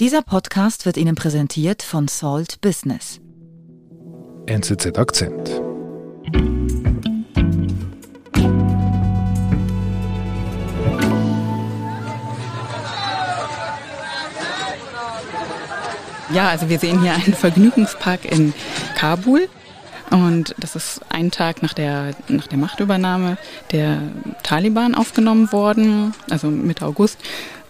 Dieser Podcast wird Ihnen präsentiert von Salt Business. NZZ Akzent. Ja, also wir sehen hier einen Vergnügungspark in Kabul. Und das ist einen Tag nach der, nach der Machtübernahme der Taliban aufgenommen worden, also Mitte August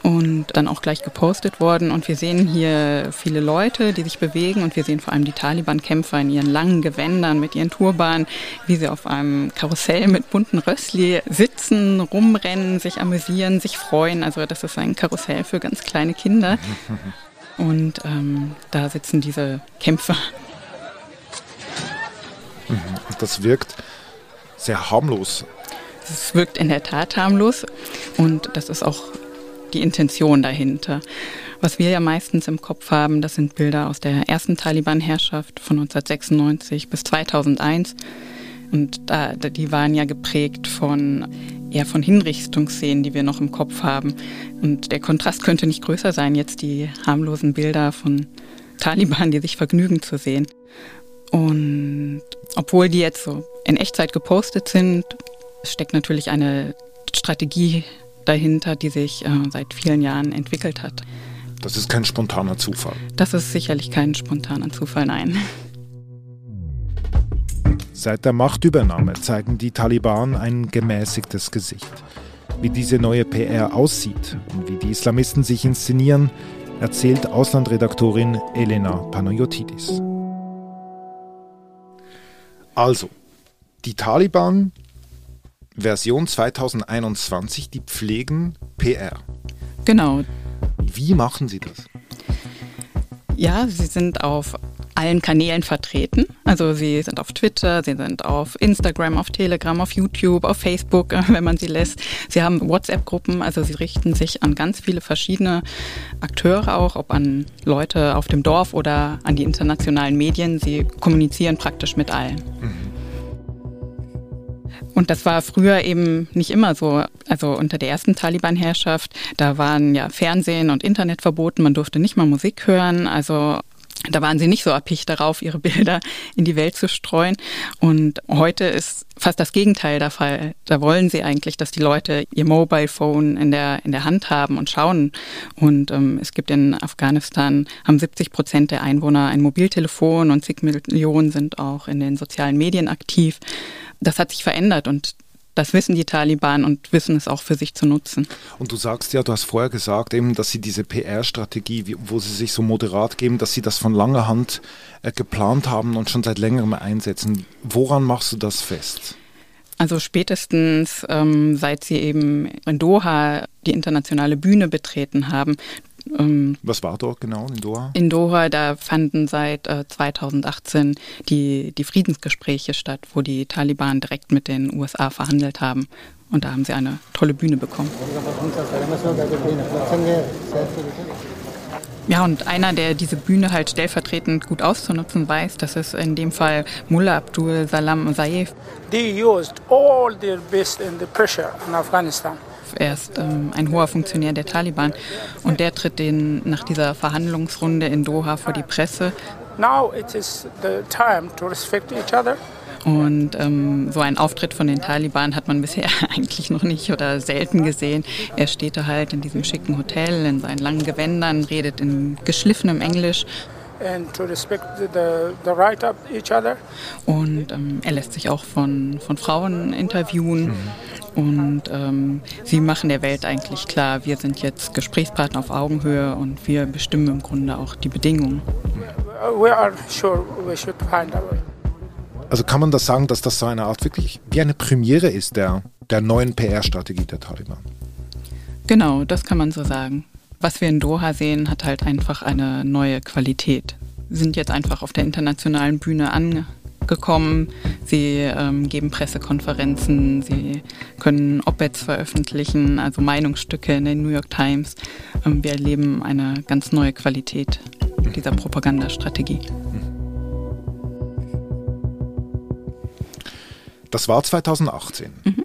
und dann auch gleich gepostet worden. Und wir sehen hier viele Leute, die sich bewegen und wir sehen vor allem die Taliban-Kämpfer in ihren langen Gewändern mit ihren Turbanen, wie sie auf einem Karussell mit bunten Rössli sitzen, rumrennen, sich amüsieren, sich freuen. Also das ist ein Karussell für ganz kleine Kinder. Und ähm, da sitzen diese Kämpfer. Mhm. Das wirkt sehr harmlos. Es wirkt in der Tat harmlos und das ist auch die Intention dahinter. Was wir ja meistens im Kopf haben, das sind Bilder aus der ersten Taliban-Herrschaft von 1996 bis 2001. Und da, die waren ja geprägt von eher von Hinrichtungsszenen, die wir noch im Kopf haben. Und der Kontrast könnte nicht größer sein, jetzt die harmlosen Bilder von Taliban, die sich vergnügen zu sehen. Und obwohl die jetzt so in Echtzeit gepostet sind, steckt natürlich eine Strategie dahinter, die sich äh, seit vielen Jahren entwickelt hat. Das ist kein spontaner Zufall. Das ist sicherlich kein spontaner Zufall, nein. Seit der Machtübernahme zeigen die Taliban ein gemäßigtes Gesicht. Wie diese neue PR aussieht und wie die Islamisten sich inszenieren, erzählt Auslandredaktorin Elena Panayotidis. Also, die Taliban Version 2021, die pflegen PR. Genau. Wie machen Sie das? Ja, sie sind auf allen Kanälen vertreten. Also sie sind auf Twitter, sie sind auf Instagram, auf Telegram, auf YouTube, auf Facebook, wenn man sie lässt. Sie haben WhatsApp-Gruppen, also sie richten sich an ganz viele verschiedene Akteure auch, ob an Leute auf dem Dorf oder an die internationalen Medien. Sie kommunizieren praktisch mit allen. Mhm. Und das war früher eben nicht immer so. Also unter der ersten Taliban-Herrschaft, da waren ja Fernsehen und Internet verboten, man durfte nicht mal Musik hören. Also da waren sie nicht so erpicht darauf, ihre Bilder in die Welt zu streuen. Und heute ist fast das Gegenteil der Fall. Da wollen sie eigentlich, dass die Leute ihr Mobile Phone in der, in der Hand haben und schauen. Und ähm, es gibt in Afghanistan, haben 70 Prozent der Einwohner ein Mobiltelefon und zig Millionen sind auch in den sozialen Medien aktiv das hat sich verändert und das wissen die Taliban und wissen es auch für sich zu nutzen. Und du sagst ja, du hast vorher gesagt, eben, dass sie diese PR-Strategie, wo sie sich so moderat geben, dass sie das von langer Hand äh, geplant haben und schon seit längerem einsetzen. Woran machst du das fest? Also spätestens ähm, seit sie eben in Doha die internationale Bühne betreten haben, ähm, Was war dort genau in Doha? In Doha, da fanden seit äh, 2018 die, die Friedensgespräche statt, wo die Taliban direkt mit den USA verhandelt haben. Und da haben sie eine tolle Bühne bekommen. Ja, und einer, der diese Bühne halt stellvertretend gut auszunutzen weiß, das ist in dem Fall Mullah Abdul Salam Saif. They used all their best in the pressure in Afghanistan. Er ist ähm, ein hoher Funktionär der Taliban und der tritt den nach dieser Verhandlungsrunde in Doha vor die Presse. Now it is the time to respect each other. Und ähm, so einen Auftritt von den Taliban hat man bisher eigentlich noch nicht oder selten gesehen. Er steht da halt in diesem schicken Hotel in seinen langen Gewändern, redet in geschliffenem Englisch. Und ähm, er lässt sich auch von, von Frauen interviewen. Mhm. Und ähm, sie machen der Welt eigentlich klar, wir sind jetzt Gesprächspartner auf Augenhöhe und wir bestimmen im Grunde auch die Bedingungen. Also kann man das sagen, dass das so eine Art wirklich wie eine Premiere ist der, der neuen PR-Strategie der Taliban? Genau, das kann man so sagen. Was wir in Doha sehen, hat halt einfach eine neue Qualität. Wir sind jetzt einfach auf der internationalen Bühne angekommen gekommen. Sie ähm, geben Pressekonferenzen, sie können Op-Eds veröffentlichen, also Meinungsstücke in den New York Times. Ähm, wir erleben eine ganz neue Qualität dieser Propagandastrategie. Das war 2018. Mhm.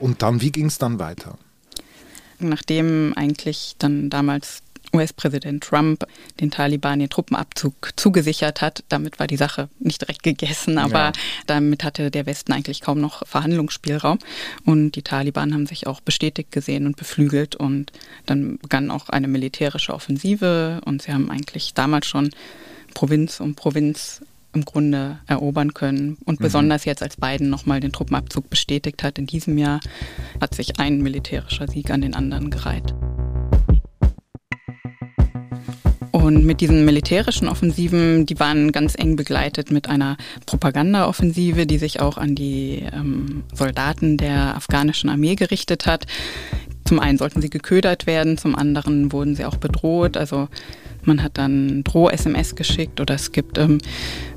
Und dann, wie ging es dann weiter? Nachdem eigentlich dann damals US-Präsident Trump den Taliban den Truppenabzug zugesichert hat. Damit war die Sache nicht direkt gegessen, aber ja. damit hatte der Westen eigentlich kaum noch Verhandlungsspielraum. Und die Taliban haben sich auch bestätigt gesehen und beflügelt. Und dann begann auch eine militärische Offensive. Und sie haben eigentlich damals schon Provinz um Provinz im Grunde erobern können. Und mhm. besonders jetzt, als Biden nochmal den Truppenabzug bestätigt hat in diesem Jahr, hat sich ein militärischer Sieg an den anderen gereiht. Und mit diesen militärischen Offensiven, die waren ganz eng begleitet mit einer Propagandaoffensive, die sich auch an die ähm, Soldaten der afghanischen Armee gerichtet hat. Zum einen sollten sie geködert werden, zum anderen wurden sie auch bedroht. Also man hat dann Droh-SMS geschickt oder es gibt, ähm,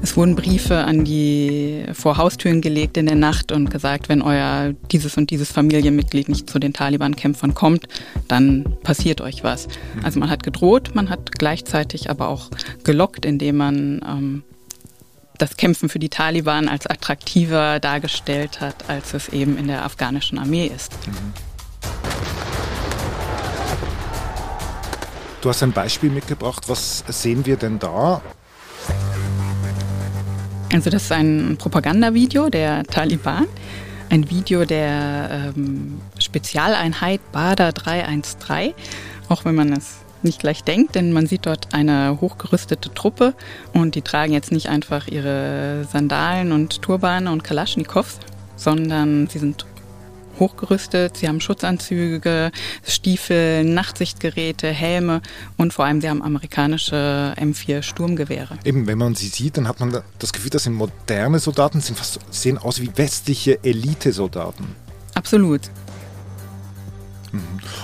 es wurden Briefe an die vor Haustüren gelegt in der Nacht und gesagt, wenn euer dieses und dieses Familienmitglied nicht zu den Taliban-Kämpfern kommt, dann passiert euch was. Also man hat gedroht, man hat gleichzeitig aber auch gelockt, indem man ähm, das Kämpfen für die Taliban als attraktiver dargestellt hat, als es eben in der afghanischen Armee ist. Mhm. Du hast ein Beispiel mitgebracht. Was sehen wir denn da? Also das ist ein Propagandavideo der Taliban. Ein Video der ähm, Spezialeinheit Bada 313. Auch wenn man es nicht gleich denkt, denn man sieht dort eine hochgerüstete Truppe und die tragen jetzt nicht einfach ihre Sandalen und Turbane und Kalaschnikows, sondern sie sind hochgerüstet. Sie haben Schutzanzüge, Stiefel, Nachtsichtgeräte, Helme und vor allem sie haben amerikanische M4 Sturmgewehre. Eben, wenn man sie sieht, dann hat man das Gefühl, das sind moderne Soldaten, sind fast, sehen aus wie westliche Elitesoldaten. Absolut. Mhm.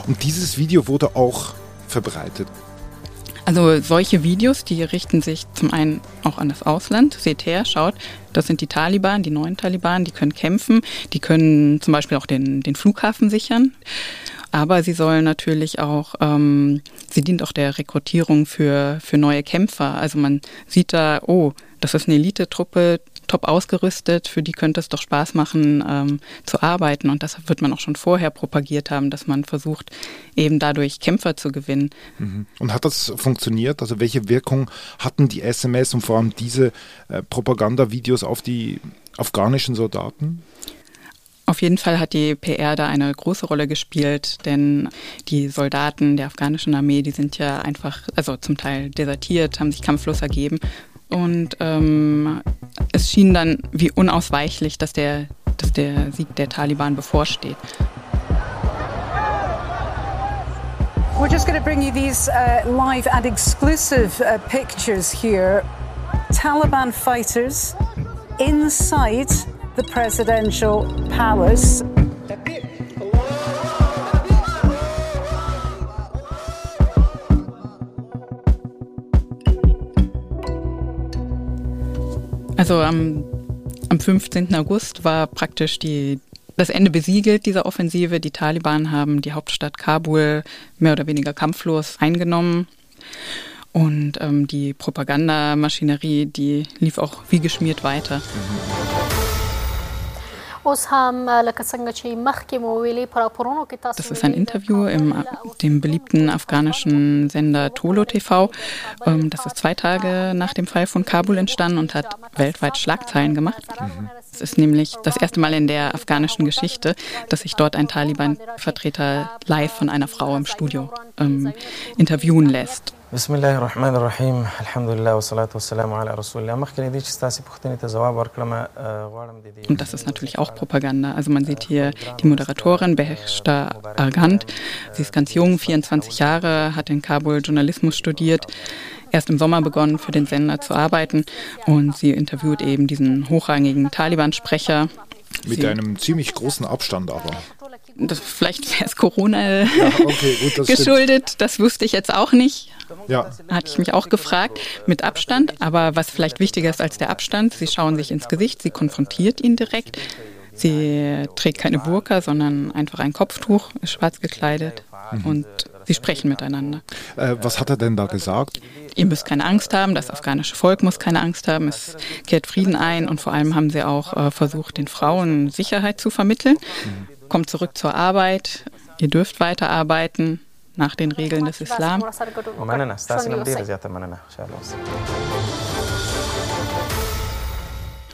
Und dieses Video wurde auch verbreitet. Also solche Videos, die richten sich zum einen auch an das Ausland. Seht her, schaut, das sind die Taliban, die neuen Taliban, die können kämpfen, die können zum Beispiel auch den, den Flughafen sichern. Aber sie sollen natürlich auch, ähm, sie dient auch der Rekrutierung für, für neue Kämpfer. Also man sieht da, oh, das ist eine Elitetruppe, top ausgerüstet, für die könnte es doch Spaß machen ähm, zu arbeiten. Und das wird man auch schon vorher propagiert haben, dass man versucht, eben dadurch Kämpfer zu gewinnen. Mhm. Und hat das funktioniert? Also welche Wirkung hatten die SMS und vor allem diese äh, Propagandavideos auf die afghanischen Soldaten? Auf jeden Fall hat die PR da eine große Rolle gespielt, denn die Soldaten der afghanischen Armee, die sind ja einfach, also zum Teil desertiert, haben sich kampflos ergeben und ähm, es schien dann wie unausweichlich, dass der, dass der Sieg der Taliban bevorsteht. We're just going to bring you these uh, live and exclusive uh, pictures here. Taliban fighters inside the presidential palace. Also am, am 15. August war praktisch die, das Ende besiegelt dieser Offensive. Die Taliban haben die Hauptstadt Kabul mehr oder weniger kampflos eingenommen. Und ähm, die Propagandamaschinerie, die lief auch wie geschmiert weiter. Mhm. Das ist ein Interview im dem beliebten afghanischen Sender Tolo TV. Ähm, das ist zwei Tage nach dem Fall von Kabul entstanden und hat weltweit Schlagzeilen gemacht. Mhm. Es ist nämlich das erste Mal in der afghanischen Geschichte, dass sich dort ein Taliban-Vertreter live von einer Frau im Studio ähm, interviewen lässt. Und das ist natürlich auch Propaganda. Also man sieht hier die Moderatorin, Beheshta Argant. Sie ist ganz jung, 24 Jahre, hat in Kabul Journalismus studiert erst im Sommer begonnen, für den Sender zu arbeiten. Und sie interviewt eben diesen hochrangigen Taliban-Sprecher. Mit sie, einem ziemlich großen Abstand aber. Das, vielleicht wäre es Corona ja, okay, gut, das geschuldet, stimmt. das wusste ich jetzt auch nicht. Ja. Hatte ich mich auch gefragt, mit Abstand. Aber was vielleicht wichtiger ist als der Abstand, sie schauen sich ins Gesicht, sie konfrontiert ihn direkt. Sie trägt keine Burka, sondern einfach ein Kopftuch, ist schwarz gekleidet mhm. und sie sprechen miteinander. Äh, was hat er denn da gesagt? Ihr müsst keine Angst haben, das afghanische Volk muss keine Angst haben, es kehrt Frieden ein und vor allem haben sie auch äh, versucht, den Frauen Sicherheit zu vermitteln. Mhm. Kommt zurück zur Arbeit, ihr dürft weiterarbeiten, nach den Regeln des Islam.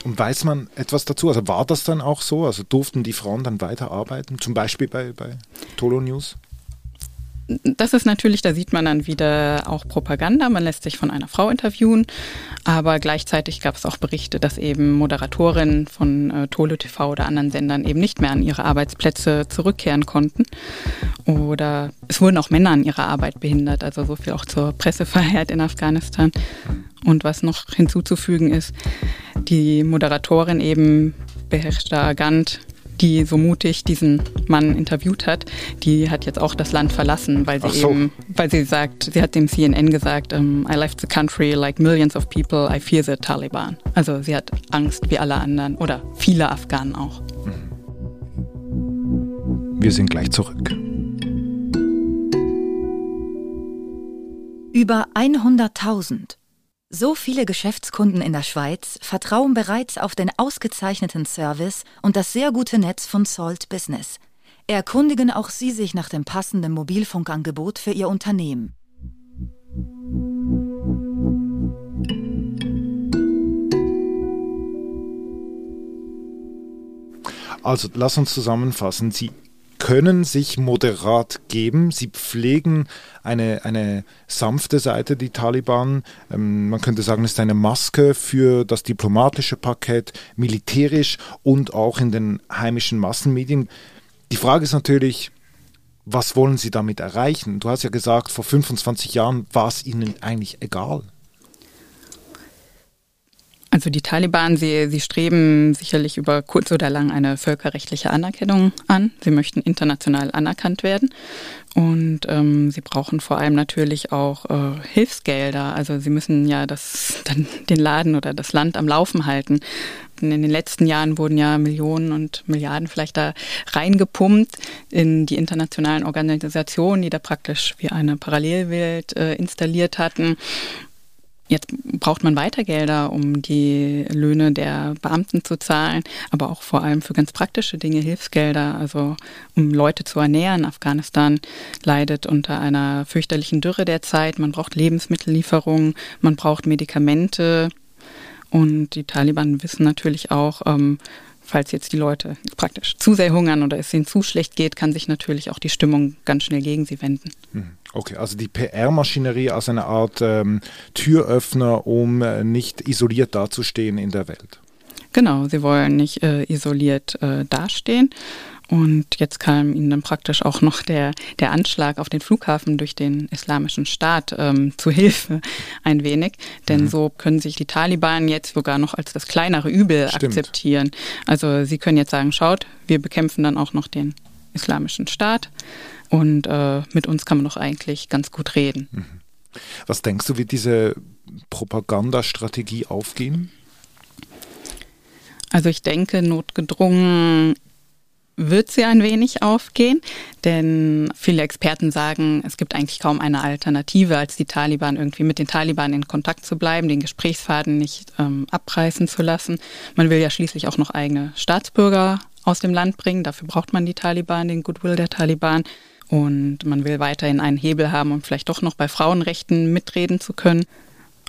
Und weiß man etwas dazu? Also war das dann auch so? Also durften die Frauen dann weiterarbeiten, zum Beispiel bei, bei Tolo News? Das ist natürlich, da sieht man dann wieder auch Propaganda. Man lässt sich von einer Frau interviewen, aber gleichzeitig gab es auch Berichte, dass eben Moderatorinnen von äh, Tolo TV oder anderen Sendern eben nicht mehr an ihre Arbeitsplätze zurückkehren konnten. Oder es wurden auch Männer an ihrer Arbeit behindert, also so viel auch zur Pressefreiheit in Afghanistan. Und was noch hinzuzufügen ist, die Moderatorin eben beherrschte arrogant die so mutig diesen Mann interviewt hat, die hat jetzt auch das Land verlassen, weil sie so. eben, weil sie sagt, sie hat dem CNN gesagt, um, I left the country like millions of people, I fear the Taliban. Also sie hat Angst wie alle anderen oder viele Afghanen auch. Wir sind gleich zurück. Über 100.000 so viele Geschäftskunden in der Schweiz vertrauen bereits auf den ausgezeichneten Service und das sehr gute Netz von Salt Business. Erkundigen auch Sie sich nach dem passenden Mobilfunkangebot für Ihr Unternehmen. Also lass uns zusammenfassen. Sie können sich moderat geben. Sie pflegen eine, eine sanfte Seite, die Taliban. Ähm, man könnte sagen, es ist eine Maske für das diplomatische Parkett, militärisch und auch in den heimischen Massenmedien. Die Frage ist natürlich, was wollen Sie damit erreichen? Du hast ja gesagt, vor 25 Jahren war es Ihnen eigentlich egal. Also die Taliban, sie, sie streben sicherlich über kurz oder lang eine völkerrechtliche Anerkennung an. Sie möchten international anerkannt werden. Und ähm, sie brauchen vor allem natürlich auch äh, Hilfsgelder. Also sie müssen ja das, dann den Laden oder das Land am Laufen halten. In den letzten Jahren wurden ja Millionen und Milliarden vielleicht da reingepumpt in die internationalen Organisationen, die da praktisch wie eine Parallelwelt äh, installiert hatten. Jetzt braucht man weiter Gelder, um die Löhne der Beamten zu zahlen, aber auch vor allem für ganz praktische Dinge, Hilfsgelder, also um Leute zu ernähren. Afghanistan leidet unter einer fürchterlichen Dürre derzeit. Man braucht Lebensmittellieferungen, man braucht Medikamente. Und die Taliban wissen natürlich auch, ähm, falls jetzt die Leute praktisch zu sehr hungern oder es ihnen zu schlecht geht, kann sich natürlich auch die Stimmung ganz schnell gegen sie wenden. Mhm. Okay, also die PR-Maschinerie als eine Art ähm, Türöffner, um äh, nicht isoliert dazustehen in der Welt. Genau, sie wollen nicht äh, isoliert äh, dastehen. Und jetzt kam ihnen dann praktisch auch noch der, der Anschlag auf den Flughafen durch den Islamischen Staat ähm, zu Hilfe ein wenig. Denn mhm. so können sich die Taliban jetzt sogar noch als das kleinere Übel Stimmt. akzeptieren. Also sie können jetzt sagen, schaut, wir bekämpfen dann auch noch den Islamischen Staat. Und äh, mit uns kann man doch eigentlich ganz gut reden. Mhm. Was denkst du, wird diese Propagandastrategie aufgehen? Also ich denke, notgedrungen wird sie ein wenig aufgehen, denn viele Experten sagen, es gibt eigentlich kaum eine Alternative, als die Taliban irgendwie mit den Taliban in Kontakt zu bleiben, den Gesprächsfaden nicht ähm, abreißen zu lassen. Man will ja schließlich auch noch eigene Staatsbürger aus dem Land bringen, dafür braucht man die Taliban, den Goodwill der Taliban. Und man will weiterhin einen Hebel haben, um vielleicht doch noch bei Frauenrechten mitreden zu können.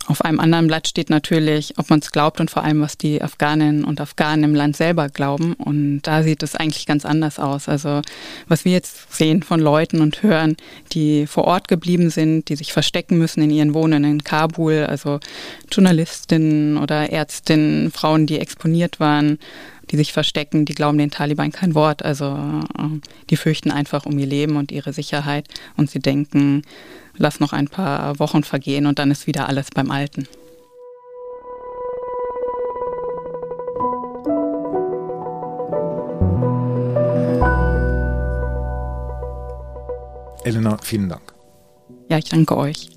Auf einem anderen Blatt steht natürlich, ob man es glaubt und vor allem, was die Afghaninnen und Afghanen im Land selber glauben. Und da sieht es eigentlich ganz anders aus. Also was wir jetzt sehen von Leuten und hören, die vor Ort geblieben sind, die sich verstecken müssen in ihren Wohnungen in Kabul, also Journalistinnen oder Ärztinnen, Frauen, die exponiert waren, die sich verstecken, die glauben den Taliban kein Wort. Also äh, die fürchten einfach um ihr Leben und ihre Sicherheit und sie denken, lass noch ein paar Wochen vergehen und dann ist wieder alles beim Alten. Elena, vielen Dank. Ja, ich danke euch.